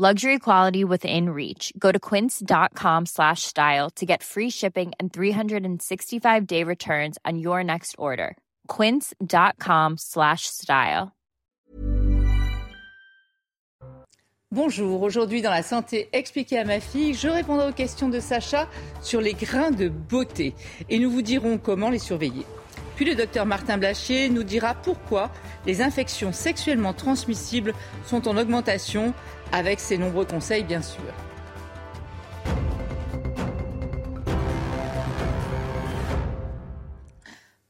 Luxury quality within reach. Go to quince.com slash style to get free shipping and 365-day returns on your next order. quince.com slash style. Bonjour, aujourd'hui dans la santé expliquée à ma fille, je répondrai aux questions de Sacha sur les grains de beauté et nous vous dirons comment les surveiller. Puis le docteur Martin Blachier nous dira pourquoi les infections sexuellement transmissibles sont en augmentation avec ses nombreux conseils bien sûr.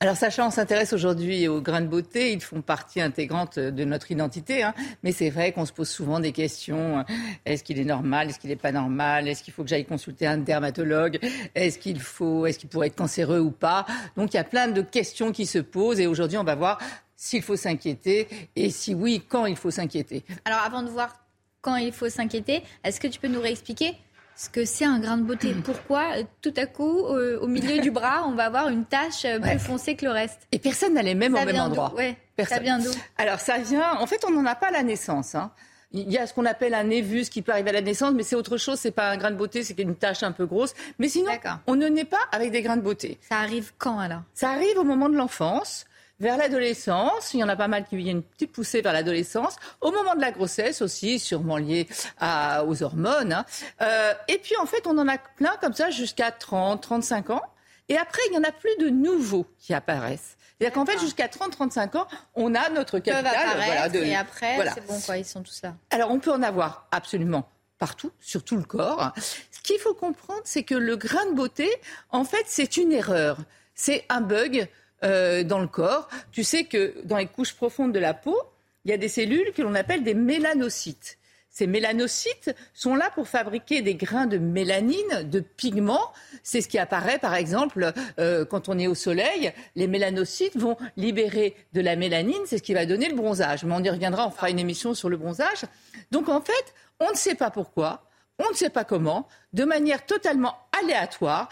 Alors Sacha, on s'intéresse aujourd'hui aux grains de beauté. Ils font partie intégrante de notre identité. Hein. Mais c'est vrai qu'on se pose souvent des questions. Est-ce qu'il est normal? Est-ce qu'il n'est pas normal? Est-ce qu'il faut que j'aille consulter un dermatologue? Est-ce qu'il faut Est-ce qu'il pourrait être cancéreux ou pas? Donc il y a plein de questions qui se posent. Et aujourd'hui, on va voir s'il faut s'inquiéter et si oui, quand il faut s'inquiéter. Alors avant de voir quand il faut s'inquiéter, est-ce que tu peux nous réexpliquer ce que c'est un grain de beauté. Pourquoi euh, tout à coup, euh, au milieu du bras, on va avoir une tache euh, plus foncée que le reste? Et personne n'a les mêmes au même endroit. Ouais, ça vient d'où? Alors ça vient, en fait, on n'en a pas à la naissance. Hein. Il y a ce qu'on appelle un névus qui peut arriver à la naissance, mais c'est autre chose. C'est pas un grain de beauté, c'est une tache un peu grosse. Mais sinon, on ne naît pas avec des grains de beauté. Ça arrive quand alors? Ça arrive au moment de l'enfance. Vers l'adolescence, il y en a pas mal qui viennent une petite poussée vers l'adolescence. Au moment de la grossesse aussi, sûrement lié à, aux hormones. Hein. Euh, et puis en fait, on en a plein comme ça jusqu'à 30, 35 ans. Et après, il n'y en a plus de nouveaux qui apparaissent. C'est-à-dire qu'en fait, jusqu'à 30-35 ans, on a notre capital. Voilà, de, et après, c'est bon, quoi, ils sont tous là. Alors, on peut en avoir absolument partout, sur tout le corps. Ce qu'il faut comprendre, c'est que le grain de beauté, en fait, c'est une erreur. C'est un bug euh, dans le corps. Tu sais que dans les couches profondes de la peau, il y a des cellules que l'on appelle des mélanocytes. Ces mélanocytes sont là pour fabriquer des grains de mélanine, de pigments. C'est ce qui apparaît, par exemple, euh, quand on est au soleil. Les mélanocytes vont libérer de la mélanine, c'est ce qui va donner le bronzage. Mais on y reviendra, on fera une émission sur le bronzage. Donc en fait, on ne sait pas pourquoi, on ne sait pas comment, de manière totalement aléatoire,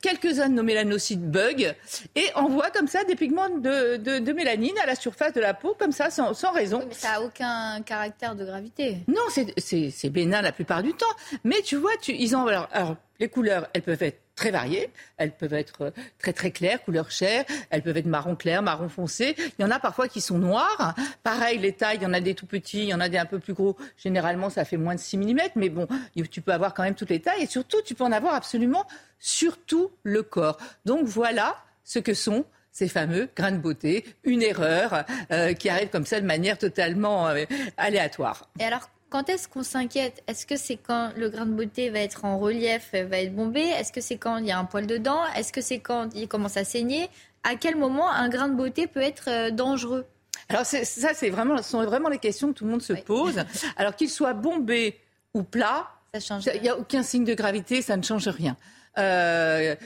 quelques-uns de nos mélanocytes bug et envoient comme ça des pigments de, mélanine à la surface de la peau, comme ça, sans, raison. mais ça n'a aucun caractère de gravité. Non, c'est bénin la plupart du temps. Mais tu vois, tu, ils ont, alors les couleurs, elles peuvent être très variées. Elles peuvent être euh, très très claires, couleur chair. Elles peuvent être marron clair, marron foncé. Il y en a parfois qui sont noirs. Pareil, les tailles, il y en a des tout petits, il y en a des un peu plus gros. Généralement, ça fait moins de 6 mm. Mais bon, tu peux avoir quand même toutes les tailles. Et surtout, tu peux en avoir absolument sur tout le corps. Donc voilà ce que sont ces fameux grains de beauté, une erreur euh, qui arrive comme ça de manière totalement euh, aléatoire. Et alors, quand est-ce qu'on s'inquiète? Est-ce que c'est quand le grain de beauté va être en relief, va être bombé? Est-ce que c'est quand il y a un poil dedans? Est-ce que c'est quand il commence à saigner? À quel moment un grain de beauté peut être euh, dangereux? Alors ça, c'est vraiment, ce sont vraiment les questions que tout le monde se pose. Alors qu'il soit bombé ou plat, il n'y a aucun signe de gravité, ça ne change rien. Euh,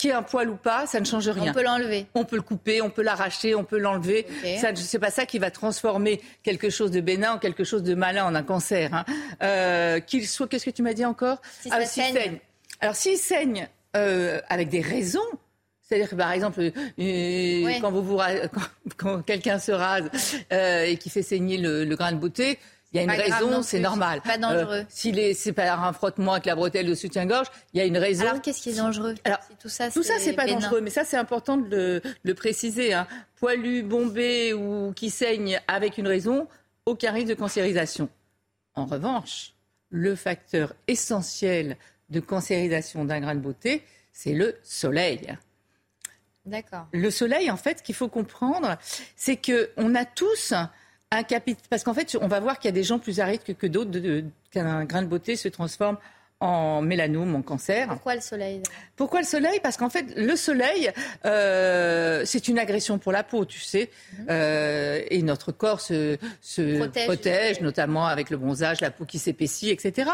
qu'il y ait un poil ou pas, ça ne change rien. On peut l'enlever. On peut le couper, on peut l'arracher, on peut l'enlever. Ce n'est pas ça qui va transformer quelque chose de bénin en quelque chose de malin, en un cancer. Hein. Euh, qu'il soit, qu'est-ce que tu m'as dit encore Si ah, saigne. Alors s'il saigne euh, avec des raisons, c'est-à-dire que par exemple, euh, quand, vous quand, quelqu'un se rase et qui fait saigner le, le grain de beauté, il y a une raison, c'est normal. Pas dangereux. Euh, S'il c'est un frottement avec la bretelle de soutien-gorge, il y a une raison. Alors qu'est-ce qui est dangereux Alors tout ça, tout ça c'est pas dangereux, mais ça c'est important de le, préciser. Hein. Poilu, bombé ou qui saigne avec une raison, aucun risque de cancérisation. En revanche, le facteur essentiel de cancérisation d'un grain de beauté, c'est le soleil. D'accord. Le soleil, en fait, qu'il faut comprendre, c'est que on a tous un Parce qu'en fait, on va voir qu'il y a des gens plus arides que, d'autres, qu'un grain de beauté se transforme en mélanome, en cancer. Pourquoi le soleil Pourquoi le soleil? Parce qu'en fait, le soleil, euh, c'est une agression pour la peau, tu sais. Mhm. Euh, et notre corps se, protège, notamment avec le bronzage, la peau qui s'épaissit, etc.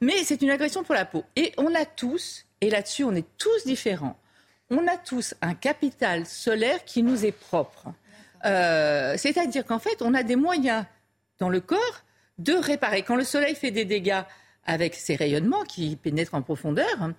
Mais c'est une agression pour la peau. Et on a tous Et là-dessus, on est tous différents. On a tous un capital solaire qui nous est propre. Euh, c'est-à-dire qu'en fait, on a des moyens dans le corps de réparer. Quand le soleil fait des dégâts avec ses rayonnements qui pénètrent en profondeur,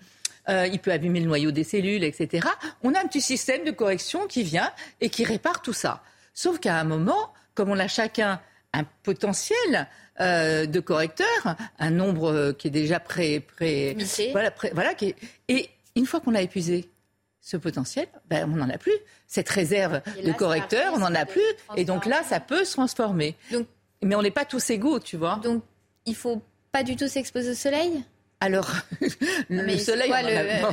euh, il peut abîmer le noyau des cellules, etc. On a un petit système de correction qui vient et qui répare tout ça. Sauf qu'à un moment, comme on a chacun un potentiel euh, de correcteur, un nombre qui est déjà prêt, prêt voilà, voilà qui et une fois qu'on a épuisé ce potentiel, ben, on n'en a plus. Cette réserve de correcteur, on n'en a plus. Et donc là, ça peut se transformer. Mais on n'est pas tous égaux, tu vois. Donc, il faut pas du tout s'exposer au soleil? Alors, le soleil, bah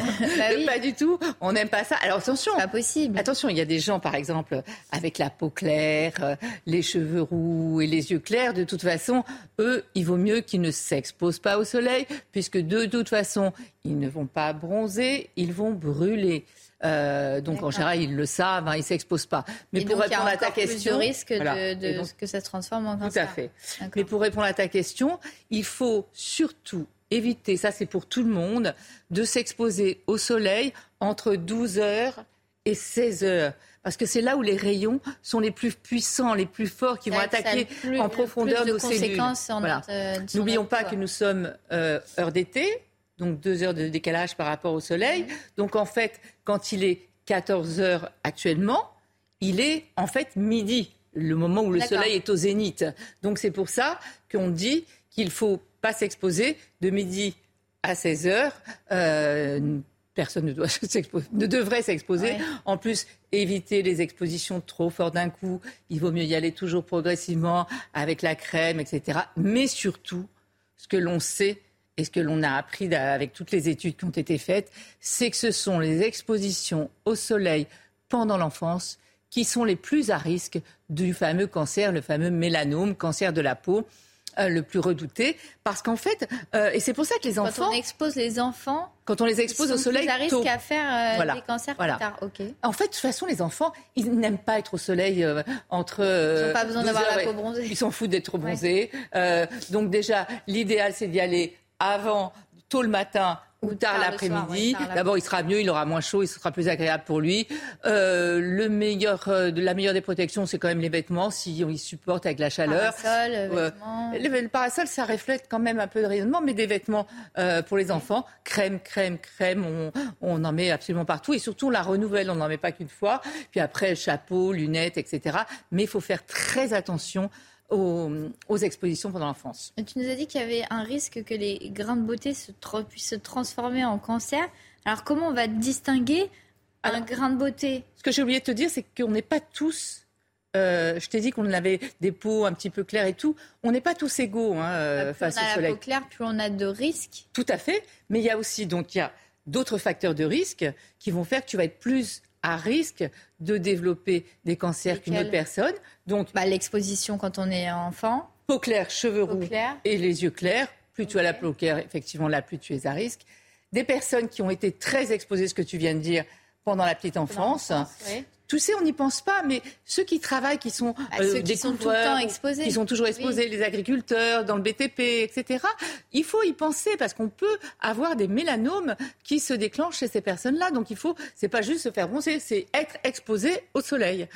pas du tout. On n'aime pas ça. Alors attention, pas possible. Attention, il y a des gens, par exemple, avec la peau claire, euh, les cheveux roux et les yeux clairs. De toute façon, eux, il vaut mieux qu'ils ne s'exposent pas au soleil, puisque de toute façon, ils ne vont pas bronzer, ils vont brûler. Euh, donc en général, ils le savent, hein, ils ne s'exposent pas. Mais pour répondre à ta question, plus de risque de, que ça se transforme en cancer. Tout à fait. Mais pour répondre à ta question, il faut surtout éviter, ça c'est pour tout le monde, de s'exposer au soleil entre 12 heures et 16 heures. Parce que c'est là où les rayons sont les plus puissants, les plus forts, qui vont attaquer en profondeur nos cellules. Euh, N'oublions pas que nous sommes euh, heure d'été, donc deux heures de décalage par rapport au soleil. Donc en fait, quand il est 14 heures actuellement, il est en fait midi, le moment où le soleil est au zénith. Donc c'est pour ça qu'on dit qu'il faut pas s'exposer de midi à 16 heures. Euh, personne ne, doit ne devrait s'exposer. En plus, éviter les expositions trop fortes d'un coup. Il vaut mieux y aller toujours progressivement avec la crème, etc. Mais surtout, ce que l'on sait et ce que l'on a appris avec toutes les études qui ont été faites, c'est que ce sont les expositions au soleil pendant l'enfance qui sont les plus à risque du fameux cancer, le fameux mélanome, cancer de la peau. Euh, le plus redouté, parce qu'en fait, euh, et c'est pour ça que les enfants... Quand on expose les enfants... Quand on les expose au soleil à risque à faire euh, des cancers plus tard. En fait, de toute façon, les enfants, ils n'aiment pas être au soleil entre... ils n'ont pas besoin d'avoir la peau bronzée. Ils s'en foutent d'être bronzés. donc déjà, l'idéal, c'est d'y aller avant, tôt le matin, ou tard, l'après-midi. D'abord, il sera mieux, il aura moins chaud, il sera plus agréable pour lui. Euh, le meilleur, euh, la meilleure des protections, c'est quand même les vêtements, si on y supporte avec la chaleur. Parasol, euh, le, parasol, ça reflète quand même un peu de rayonnement, mais des vêtements pour les enfants, crème, crème, crème, on, on, en met absolument partout. Et surtout, on la renouvelle, on n'en met pas qu'une fois. Puis après, chapeau, lunettes, etc. Mais il faut faire très attention aux, expositions pendant l'enfance. Tu nous as dit qu'il y avait un risque que les grains de beauté se puissent se transformer en cancer. Alors comment on va distinguer un grain de beauté? Ce que j'ai oublié de te dire, c'est qu'on n'est pas tous euh, je t'ai dit qu'on avait des peaux un petit peu claires et tout. On n'est pas tous égaux hein, euh, face au soleil. Plus on a la peau claire, plus on a de risques. Tout à fait. Mais il y a aussi donc il y a d'autres facteurs de risque qui vont faire que tu vas être plus à risque de développer des cancers qu'une autre personne. Donc, bah, l'exposition quand on est enfant. Peau claire, cheveux roux et les yeux clairs. Plus tu as la peau claire, effectivement, là, plus tu es à risque. Des personnes qui ont été très exposées, ce que tu viens de dire, pendant la petite enfance. Tu sais, on n'y pense pas, mais ceux qui travaillent, qui sont bah, euh, qui sont tout le temps exposés, qui sont toujours exposés, les agriculteurs, dans le BTP, etc. Il faut y penser parce qu'on peut avoir des mélanomes qui se déclenchent chez ces personnes-là. Donc il faut, c'est pas juste se faire bronzer, c'est être exposé au soleil.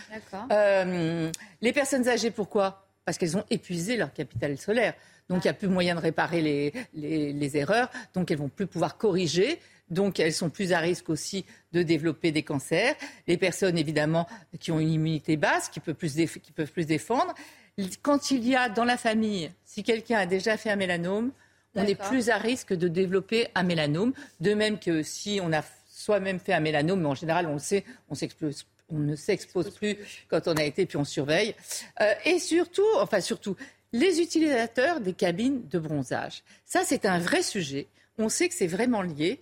Euh, les personnes âgées, pourquoi? Parce qu'elles ont épuisé leur capital solaire. Donc il n'y a plus moyen de réparer les, les, les erreurs. Donc elles vont plus pouvoir corriger. Donc, elles sont plus à risque aussi de développer des cancers. Les personnes, évidemment, qui ont une immunité basse, qui peuvent plus, qui peuvent plus défendre. Quand il y a dans la famille, si quelqu'un a déjà fait un mélanome, on est plus à risque de développer un mélanome. De même que si on a soi-même fait un mélanome, mais en général, on le sait, on on ne s'expose plus quand on a été, puis on surveille. Euh, et surtout, enfin surtout, les utilisateurs des cabines de bronzage. Ça, c'est un vrai sujet. On sait que c'est vraiment lié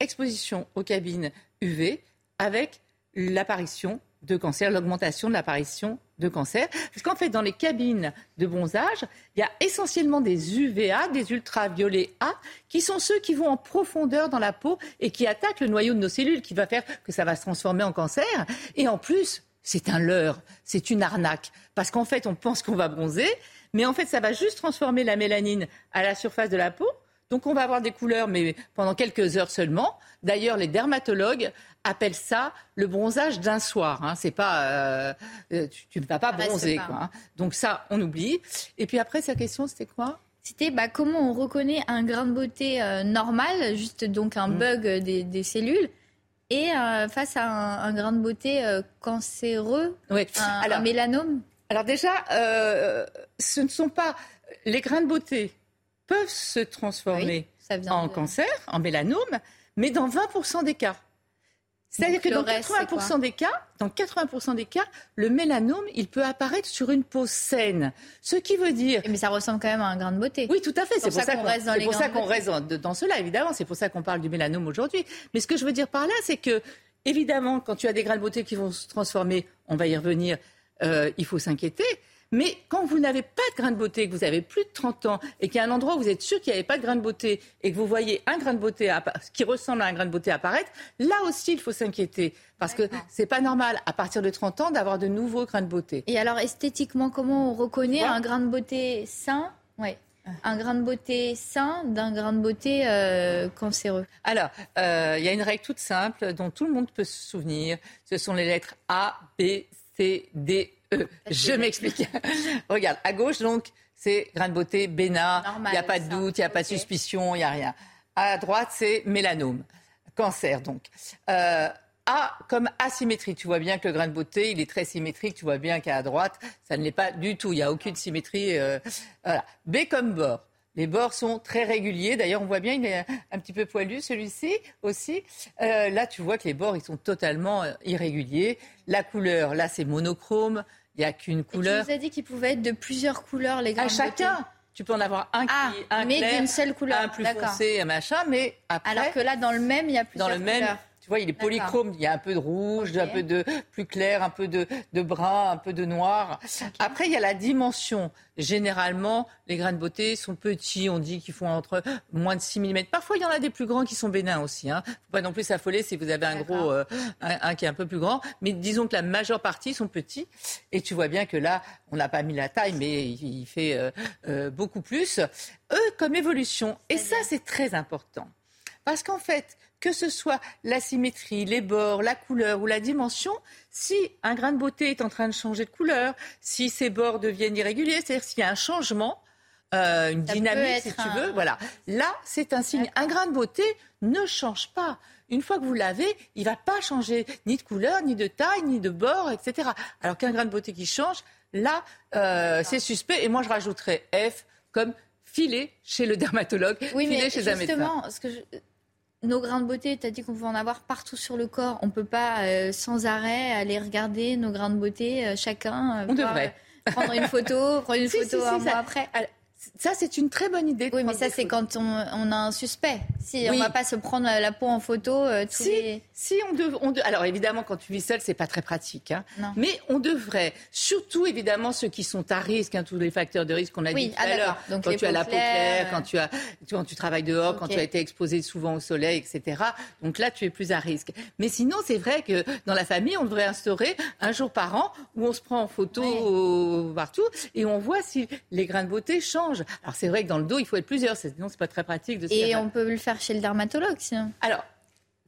exposition aux cabines UV avec l'apparition de cancer, l'augmentation de l'apparition de cancer. Parce qu'en fait, dans les cabines de bronzage, il y a essentiellement des UVA, des ultraviolets A, qui sont ceux qui vont en profondeur dans la peau et qui attaquent le noyau de nos cellules, qui va faire que ça va se transformer en cancer. Et en plus, c'est un leurre, c'est une arnaque. Parce qu'en fait, on pense qu'on va bronzer, mais en fait, ça va juste transformer la mélanine à la surface de la peau. Donc on va avoir des couleurs, mais pendant quelques heures seulement. D'ailleurs, les dermatologues appellent ça le bronzage d'un soir. Hein. C'est pas, euh, tu ne vas pas bronzer. Quoi, hein. Donc ça, on oublie. Et puis après, sa question, c'était quoi? C'était bah, comment on reconnaît un grain de beauté euh, normal, juste donc un mm. bug des, cellules, et euh, face à un, grain de beauté cancéreux, un, alors, mélanome? Alors déjà, ce ne sont pas les grains de beauté peuvent se transformer en cancer, en mélanome, mais dans 20% des cas. C'est-à-dire que dans 80% des cas, dans 80% des cas, le mélanome, il peut apparaître sur une peau saine. Ce qui veut dire. Mais ça ressemble quand même à un grain de beauté. Oui, tout à fait. C'est pour, ça qu'on reste dans, pour ça qu'on reste dans cela, évidemment. C'est pour ça qu'on parle du mélanome aujourd'hui. Mais ce que je veux dire par là, c'est que, évidemment, quand tu as des grains de beauté qui vont se transformer, on va y revenir, euh, il faut s'inquiéter. Mais quand vous n'avez pas de grain de beauté, que vous avez plus de 30 ans et qu'il y a un endroit où vous êtes sûr qu'il n'y avait pas de grain de beauté et que vous voyez un grain de beauté qui ressemble à un grain de beauté apparaître, là aussi il faut s'inquiéter. Parce que c'est pas normal à partir de 30 ans d'avoir de nouveaux grains de beauté. Et alors esthétiquement, comment on reconnaît un grain de beauté sain? Ouais. Un grain de beauté sain d'un grain de beauté euh, cancéreux. Alors, euh, il y a une règle toute simple dont tout le monde peut se souvenir. Ce sont les lettres A, B, C, D, euh, je m'explique. Regarde, à gauche, donc, c'est grain de beauté, bénin, il n'y a pas de doute, il n'y a pas de suspicion, il n'y a rien. À droite, c'est mélanome, cancer, donc. Euh, a comme asymétrie. Tu vois bien que le grain de beauté, il est très symétrique. Tu vois bien qu'à droite, ça ne l'est pas du tout. Il n'y a aucune symétrie. Euh, voilà. B comme bord. Les bords sont très réguliers. D'ailleurs, on voit bien, il est un petit peu poilu, celui-ci aussi. là, tu vois que les bords, ils sont totalement irréguliers. La couleur, là, c'est monochrome. Il n'y a qu'une couleur. Et tu nous as dit qu'il pouvait être de plusieurs couleurs, les grains À chacun. Tu peux en avoir un qui ah, un mais d'une seule couleur. un plus foncé, un machin, mais après. Alors que là, dans le même, il y a plusieurs dans le Même, vois, il est polychrome. Il y a un peu de rouge, un peu de plus clair, un peu de, de brun, un peu de noir. Après, il y a la dimension. Généralement, les grains de beauté sont petits. On dit qu'ils font entre moins de 6 mm. Parfois, il y en a des plus grands qui sont bénins aussi. Hein. Faut pas non plus s'affoler si vous avez un gros, euh, un, qui est un peu plus grand. Mais disons que la majeure partie sont petits. Et tu vois bien que là, on n'a pas mis la taille, mais il, fait euh, euh, beaucoup plus. Eux, comme évolution. Et ça, c'est très important. Parce qu'en fait, que ce soit la symétrie, les bords, la couleur ou la dimension, si un grain de beauté est en train de changer de couleur, si ses bords deviennent irréguliers, c'est-à-dire s'il y a un changement, euh, une dynamique, si tu veux, voilà. Là, c'est un signe. Un grain de beauté ne change pas. Une fois que vous l'avez, il va pas changer ni de couleur, ni de taille, ni de bord, etc. Alors qu'un grain de beauté qui change, là, euh, c'est suspect. Et moi, je rajouterais F comme filet chez le dermatologue, oui, filet chez un médecin. Ce que je nos grains de beauté, tu as dit qu'on pouvait en avoir partout sur le corps. On ne peut pas euh, sans arrêt aller regarder nos grains de beauté, euh, chacun. Euh, On devrait. prendre une photo, prendre une photo un mois après. Ça, c'est une très bonne idée. Oui, mais ça, c'est quand on, a un suspect. Si on ne va pas se prendre la peau en photo. Euh, si, si on, on Alors, évidemment, quand tu vis seul, c'est pas très pratique. Hein. Mais on devrait, surtout, évidemment, ceux qui sont à risque, hein, tous les facteurs de risque qu'on a dit tout à l'heure. Quand tu as la peau claire, quand tu, as, quand tu travailles dehors, quand tu as été exposé souvent au soleil, etc. Donc là, tu es plus à risque. Mais sinon, c'est vrai que dans la famille, on devrait instaurer un jour par an où on se prend en photo partout et on voit si les grains de beauté changent alors c'est vrai que dans le dos, il faut être plusieurs, sinon c'est pas très pratique de se Et on peut le faire chez le dermatologue, sinon. Alors,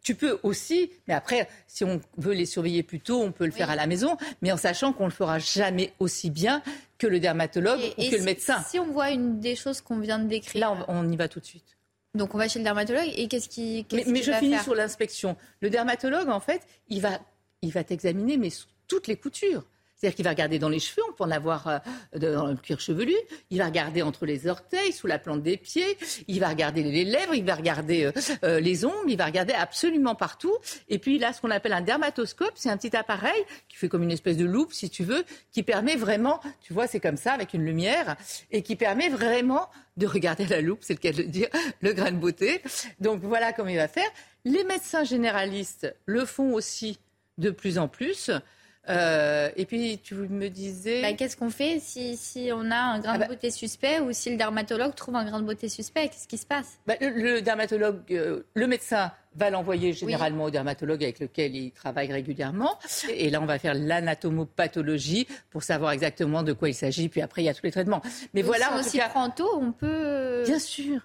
tu peux aussi, mais après, si on veut les surveiller plus tôt, on peut le faire à la maison, mais en sachant qu'on ne le fera jamais aussi bien que le dermatologue ou que le médecin. Si on voit une des choses qu'on vient de décrire. Là, on, y va tout de suite. Donc on va chez le dermatologue et qu'est-ce qui. mais, mais je finis sur l'inspection. Le dermatologue, en fait, il va, il va t'examiner, mais sous toutes les coutures. C'est-à-dire qu'il va regarder dans les cheveux, on peut en avoir euh, dans le cuir chevelu, il va regarder entre les orteils, sous la plante des pieds, il va regarder les lèvres, il va regarder euh, euh, les ongles, il va regarder absolument partout. Et puis il a ce qu'on appelle un dermatoscope, c'est un petit appareil qui fait comme une espèce de loupe, si tu veux, qui permet vraiment, tu vois, c'est comme ça, avec une lumière, et qui permet vraiment de regarder la loupe, c'est le cas de dire, le grain de beauté. Donc voilà comment il va faire. Les médecins généralistes le font aussi de plus en plus. Euh, et puis tu me disais. Bah, qu'est-ce qu'on fait si, si, on a un grain ah de bah beauté suspect ou si le dermatologue trouve un grain de beauté suspect? Qu'est-ce qui se passe? Bah, le, dermatologue, euh, le médecin va l'envoyer généralement au dermatologue avec lequel il travaille régulièrement. Et là, on va faire l'anatomopathologie pour savoir exactement de quoi il s'agit. Puis après, il y a tous les traitements. Mais voilà. Si on s'y prend tôt, on peut. Bien sûr.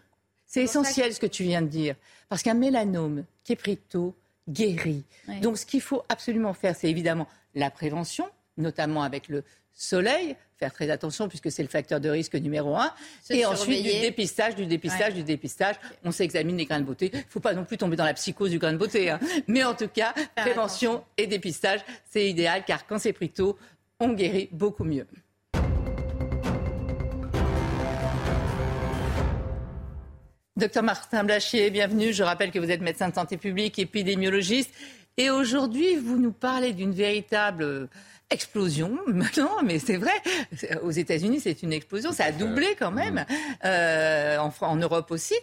C'est essentiel ce que tu viens de dire. Parce qu'un mélanome qui est pris tôt guérit. Donc ce qu'il faut absolument faire, c'est évidemment la prévention, notamment avec le soleil, faire très attention puisque c'est le facteur de risque numéro un. et ensuite du dépistage, du dépistage, du dépistage. On s'examine les grains de beauté. Il ne faut pas non plus tomber dans la psychose du grain de beauté. Hein. Mais en tout cas, prévention et dépistage, c'est idéal car quand c'est pris tôt, on guérit beaucoup mieux. Docteur Martin Blachier, bienvenue. Je rappelle que vous êtes médecin de santé publique, épidémiologiste. Et aujourd'hui, vous nous parlez d'une véritable explosion maintenant, mais c'est vrai. Aux États-Unis, c'est une explosion. Ça a doublé quand même. Euh, en, en, Europe aussi.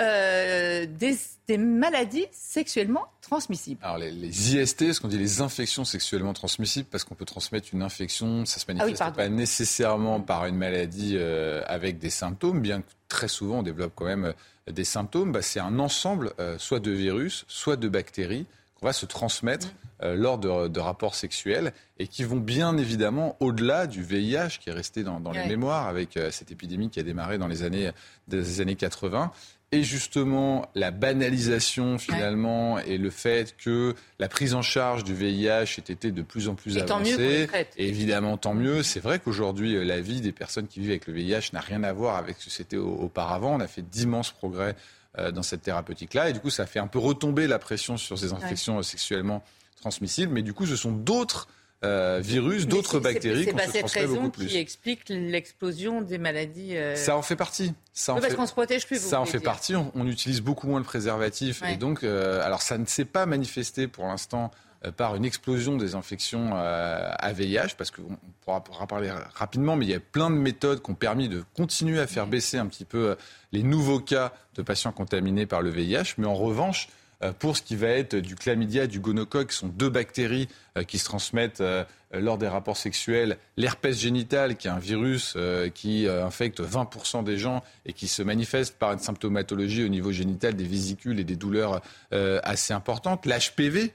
Euh, des, des, maladies sexuellement transmissibles. Alors les, les IST, ce qu'on dit les infections sexuellement transmissibles, parce qu'on peut transmettre une infection, ça se ah manifeste pas nécessairement par une maladie euh, avec des symptômes, bien que très souvent on développe quand même euh, des symptômes. Bah, c'est un ensemble, euh, soit de virus, soit de bactéries va se transmettre euh, lors de, rapports sexuels et qui vont bien évidemment au-delà du VIH qui est resté dans, les mémoires avec euh, cette épidémie qui a démarré dans les années, des années 80 et justement la banalisation finalement et le fait que la prise en charge du VIH ait été de plus en plus avancée. et évidemment, tant mieux. C'est vrai qu'aujourd'hui, euh, la vie des personnes qui vivent avec le VIH n'a rien à voir avec ce que c'était auparavant. On a fait d'immenses progrès euh, dans cette thérapeutique-là. Et du coup, ça fait un peu retomber la pression sur ces infections sexuellement transmissibles. Mais du coup, ce sont d'autres euh, virus, d'autres bactéries se transmet beaucoup plus. qui explique l'explosion des maladies. Euh, ça en fait partie. Ça en parce qu'on se protège plus. Ça en fait partie. On, utilise beaucoup moins le préservatif et donc, alors ça ne s'est pas manifesté pour l'instant par une explosion des infections à VIH, parce qu'on pourra, pourra, parler rapidement, mais il y a plein de méthodes qui ont permis de continuer à faire baisser un petit peu les nouveaux cas de patients contaminés par le VIH. Mais en revanche, euh, pour ce qui va être du chlamydia, du gonocoque, qui sont deux bactéries euh, qui se transmettent euh, lors des rapports sexuels, l'herpès génital, qui est un virus qui infecte 20% des gens et qui se manifeste par une symptomatologie au niveau génital des vésicules et des douleurs assez importantes, l'HPV,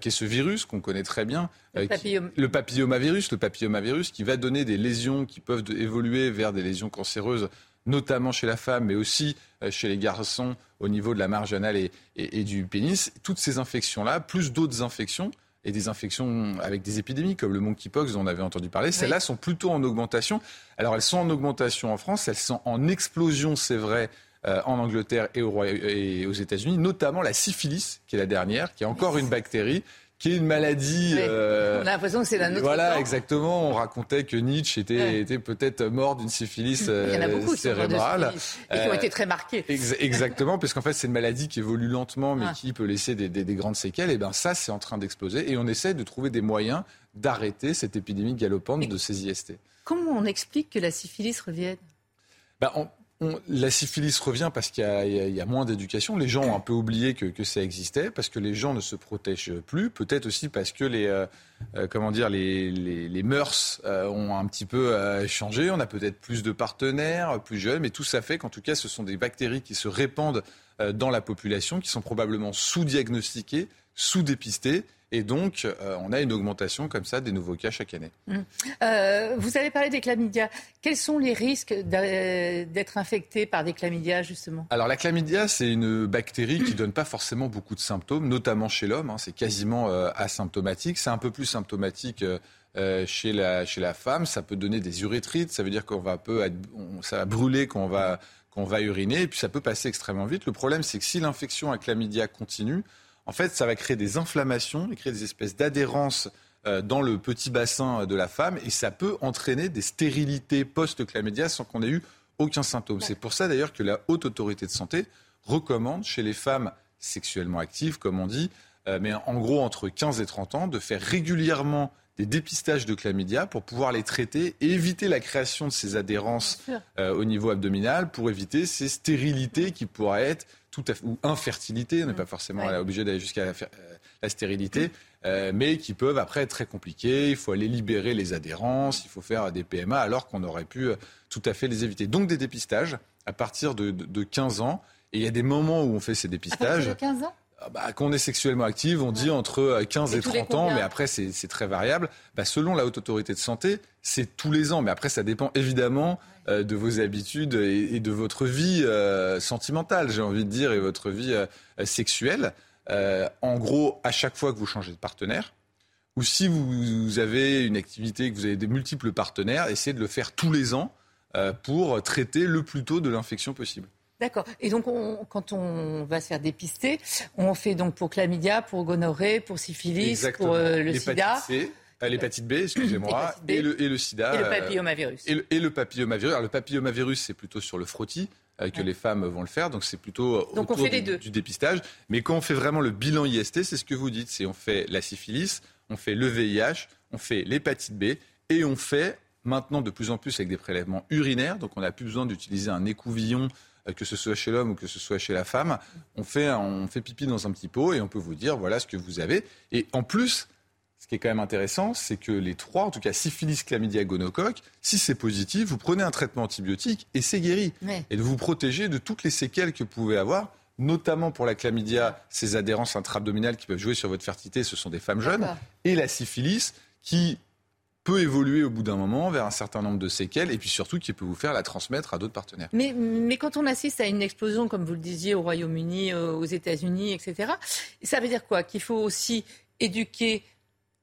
qui est ce virus qu'on connaît très bien, le, le, papillomavirus, le papillomavirus qui va donner des lésions qui peuvent évoluer vers des lésions cancéreuses notamment chez la femme, mais aussi euh, chez les garçons au niveau de la marge anale et, du pénis. Toutes ces infections-là, plus d'autres infections, et des infections avec des épidémies comme le monkeypox dont on avait entendu parler, celles-là sont plutôt en augmentation. Alors elles sont en augmentation en France, elles sont en explosion, c'est vrai, euh, en Angleterre et, et aux États-Unis, notamment la syphilis, qui est la dernière, qui est encore une bactérie qui est une maladie. Euh, on a l'impression que c'est la nôtre. Voilà, exactement. On racontait que Nietzsche était, était peut-être mort d'une syphilis euh, cérébrale. et qui ont été très marqués. exactement, parce qu'en fait, c'est une maladie qui évolue lentement, mais ah. qui peut laisser des, des, grandes séquelles. Et bien, ça, c'est en train d'exploser. Et on essaie de trouver des moyens d'arrêter cette épidémie galopante de ces IST. Comment on explique que la syphilis revienne? Ben, la syphilis revient parce qu'il y, a moins d'éducation. Les gens ont un peu oublié que, ça existait, parce que les gens ne se protègent plus. Peut-être aussi parce que les, euh, euh, comment dire, les, mœurs euh, ont un petit peu changé. On a peut-être plus de partenaires, plus jeunes, mais tout ça fait qu'en tout cas, ce sont des bactéries qui se répandent dans la population, qui sont probablement sous-diagnostiquées, sous-dépistées et donc, euh, on a une augmentation comme ça des nouveaux cas chaque année. Mmh. Euh, vous avez parlé des chlamydia. Quels sont les risques d'être infecté par des chlamydia, justement? Alors, la chlamydia, c'est une bactérie qui ne donne pas forcément beaucoup de symptômes, notamment chez l'homme. Hein. c'est quasiment euh, asymptomatique. C'est un peu plus symptomatique. chez, la, chez la femme, ça peut donner des urétrites, ça veut dire qu'on va peu, ça va brûler quand on va, quand on va uriner, et puis ça peut passer extrêmement vite. Le problème, c'est que si l'infection à chlamydia continue, en fait, ça va créer des inflammations et créer des espèces d'adhérence euh, dans le petit bassin de la femme et ça peut entraîner des stérilités post-chlamydia sans qu'on ait eu aucun symptôme. C'est pour ça d'ailleurs que la haute autorité de santé recommande chez les femmes sexuellement actives, comme on dit, euh, mais en gros entre 15 et 30 ans, de faire régulièrement des dépistages de chlamydia pour pouvoir les traiter et éviter la création de ces adhérences euh, au niveau abdominal pour éviter ces stérilités qui pourraient être tout à fait, ou infertilité, on n'est mm. pas forcément obligé d'aller jusqu'à la, euh, stérilité, euh, mais qui peuvent après être très compliquées. Il faut aller libérer les adhérences, il faut faire des PMA alors qu'on aurait pu tout à fait les éviter. Donc des dépistages à partir de, 15 ans. Et il y a des moments où on fait ces dépistages. À partir de 15 ans? Bah, quand on est sexuellement active, on dit entre 15 et, 30 ans, mais après c'est très variable. Bah, selon la haute autorité de santé, c'est tous les ans, mais après ça dépend évidemment euh, de vos habitudes et, de votre vie euh, sentimentale, j'ai envie de dire, et votre vie euh, sexuelle. en gros, à chaque fois que vous changez de partenaire, ou si vous, avez une activité, que vous avez des multiples partenaires, essayez de le faire tous les ans pour traiter le plus tôt de l'infection possible. D'accord. Et donc, quand on va se faire dépister, on fait donc pour chlamydia, pour gonorrhée, pour syphilis, pour euh, le sida. Euh, l'hépatite B, excusez-moi, et le, et le, sida. Et le papillomavirus. Et le, et le papillomavirus. Alors, le papillomavirus, c'est plutôt sur le frottis que les femmes vont le faire. Donc c'est plutôt donc autour du, du, dépistage. Mais quand on fait vraiment le bilan IST, c'est ce que vous dites. C'est on fait la syphilis, on fait le VIH, on fait l'hépatite B et on fait maintenant de plus en plus avec des prélèvements urinaires. Donc on n'a plus besoin d'utiliser un écouvillon euh, que ce soit chez l'homme ou que ce soit chez la femme, on fait, on fait pipi dans un petit pot et on peut vous dire voilà ce que vous avez. Et en plus, ce qui est quand même intéressant, c'est que les trois, en tout cas syphilis, chlamydia, gonocoque, si c'est positif, vous prenez un traitement antibiotique et c'est guéri. Et de vous protéger de toutes les séquelles que vous pouvez avoir, notamment pour la chlamydia, ces adhérences intra-abdominales qui peuvent jouer sur votre fertilité, ce sont des femmes jeunes, et la syphilis qui peut évoluer au bout d'un moment vers un certain nombre de séquelles et puis surtout qui peut vous faire la transmettre à d'autres partenaires. Mais, mais quand on assiste à une explosion, comme vous le disiez, au Royaume-Uni, euh, aux États-Unis, etc., ça veut dire quoi? Qu'il faut aussi éduquer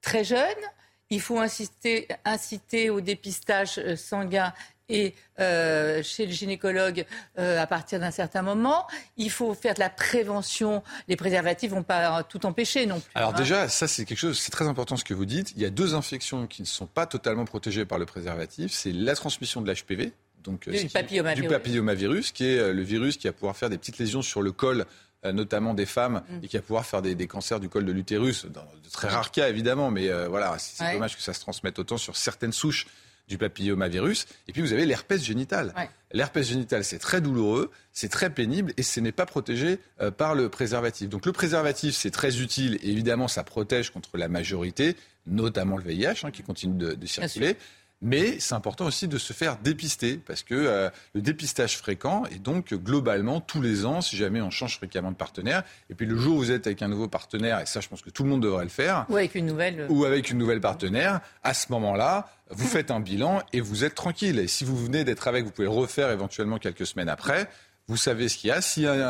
très jeunes, il faut inciter au dépistage euh, sanguin et euh, chez le gynécologue euh, à partir d'un certain moment. Il faut faire de la prévention. Les préservatifs vont pas tout empêcher non plus. Alors hein. déjà, ça c'est quelque chose, c'est très important ce que vous dites. Il y a deux infections qui ne sont pas totalement protégées par le préservatif. C'est la transmission de l'HPV. Donc, du, papillomavirus. du papillomavirus, qui est le virus qui va pouvoir faire des petites lésions sur le col notamment des femmes, mm. et qui va pouvoir faire des, cancers du col de l'utérus, dans de très rares cas évidemment, mais voilà, c'est dommage que ça se transmette autant sur certaines souches du papillomavirus. Et puis vous avez l'herpès génital. L'herpès génital, c'est très douloureux, c'est très pénible et ce n'est pas protégé euh, par le préservatif. Donc le préservatif, c'est très utile et évidemment, ça protège contre la majorité, notamment le VIH hein, qui continue de, circuler. Mais c'est important aussi de se faire dépister parce que euh, le dépistage fréquent est donc globalement tous les ans, si jamais on change fréquemment de partenaire, et puis le jour où vous êtes avec un nouveau partenaire, et ça je pense que tout le monde devrait le faire, ou avec une nouvelle, euh, ou avec une nouvelle partenaire, à ce moment-là, vous faites un bilan et vous êtes tranquille. Et si vous venez d'être avec, vous pouvez le refaire éventuellement quelques semaines après. Vous savez ce qu'il y a. S'il y a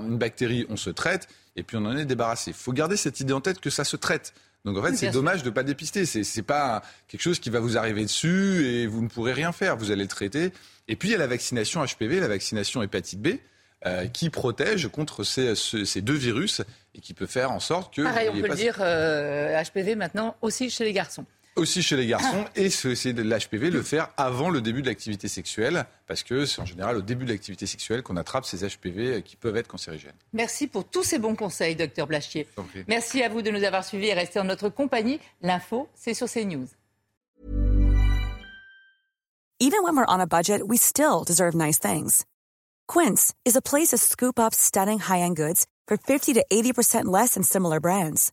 une bactérie, on se traite et puis on en est débarrassé. Il faut garder cette idée en tête que ça se traite. Donc en fait, c'est dommage de ne pas dépister. C'est n'est pas quelque chose qui va vous arriver dessus et vous ne pourrez rien faire. Vous allez le traiter. Et puis il y a la vaccination HPV, la vaccination hépatite B. Euh, qui protège contre ces, deux virus et qui peut faire en sorte que... Pareil, on peut le dire, HPV euh, maintenant aussi chez les garçons. Aussi chez les garçons, et c'est de l'HPV le faire avant le début de l'activité sexuelle, parce que c'est en général au début de l'activité sexuelle qu'on attrape ces HPV qui peuvent être cancérigènes. Merci pour tous ces bons conseils, docteur Blachier. Merci à vous de nous avoir suivis et rester en notre compagnie. L'info, c'est sur CNews. Even when we're on a budget, we still deserve nice things. Quince is a place to scoop up stunning high-end goods for 50 to 80% less than similar brands.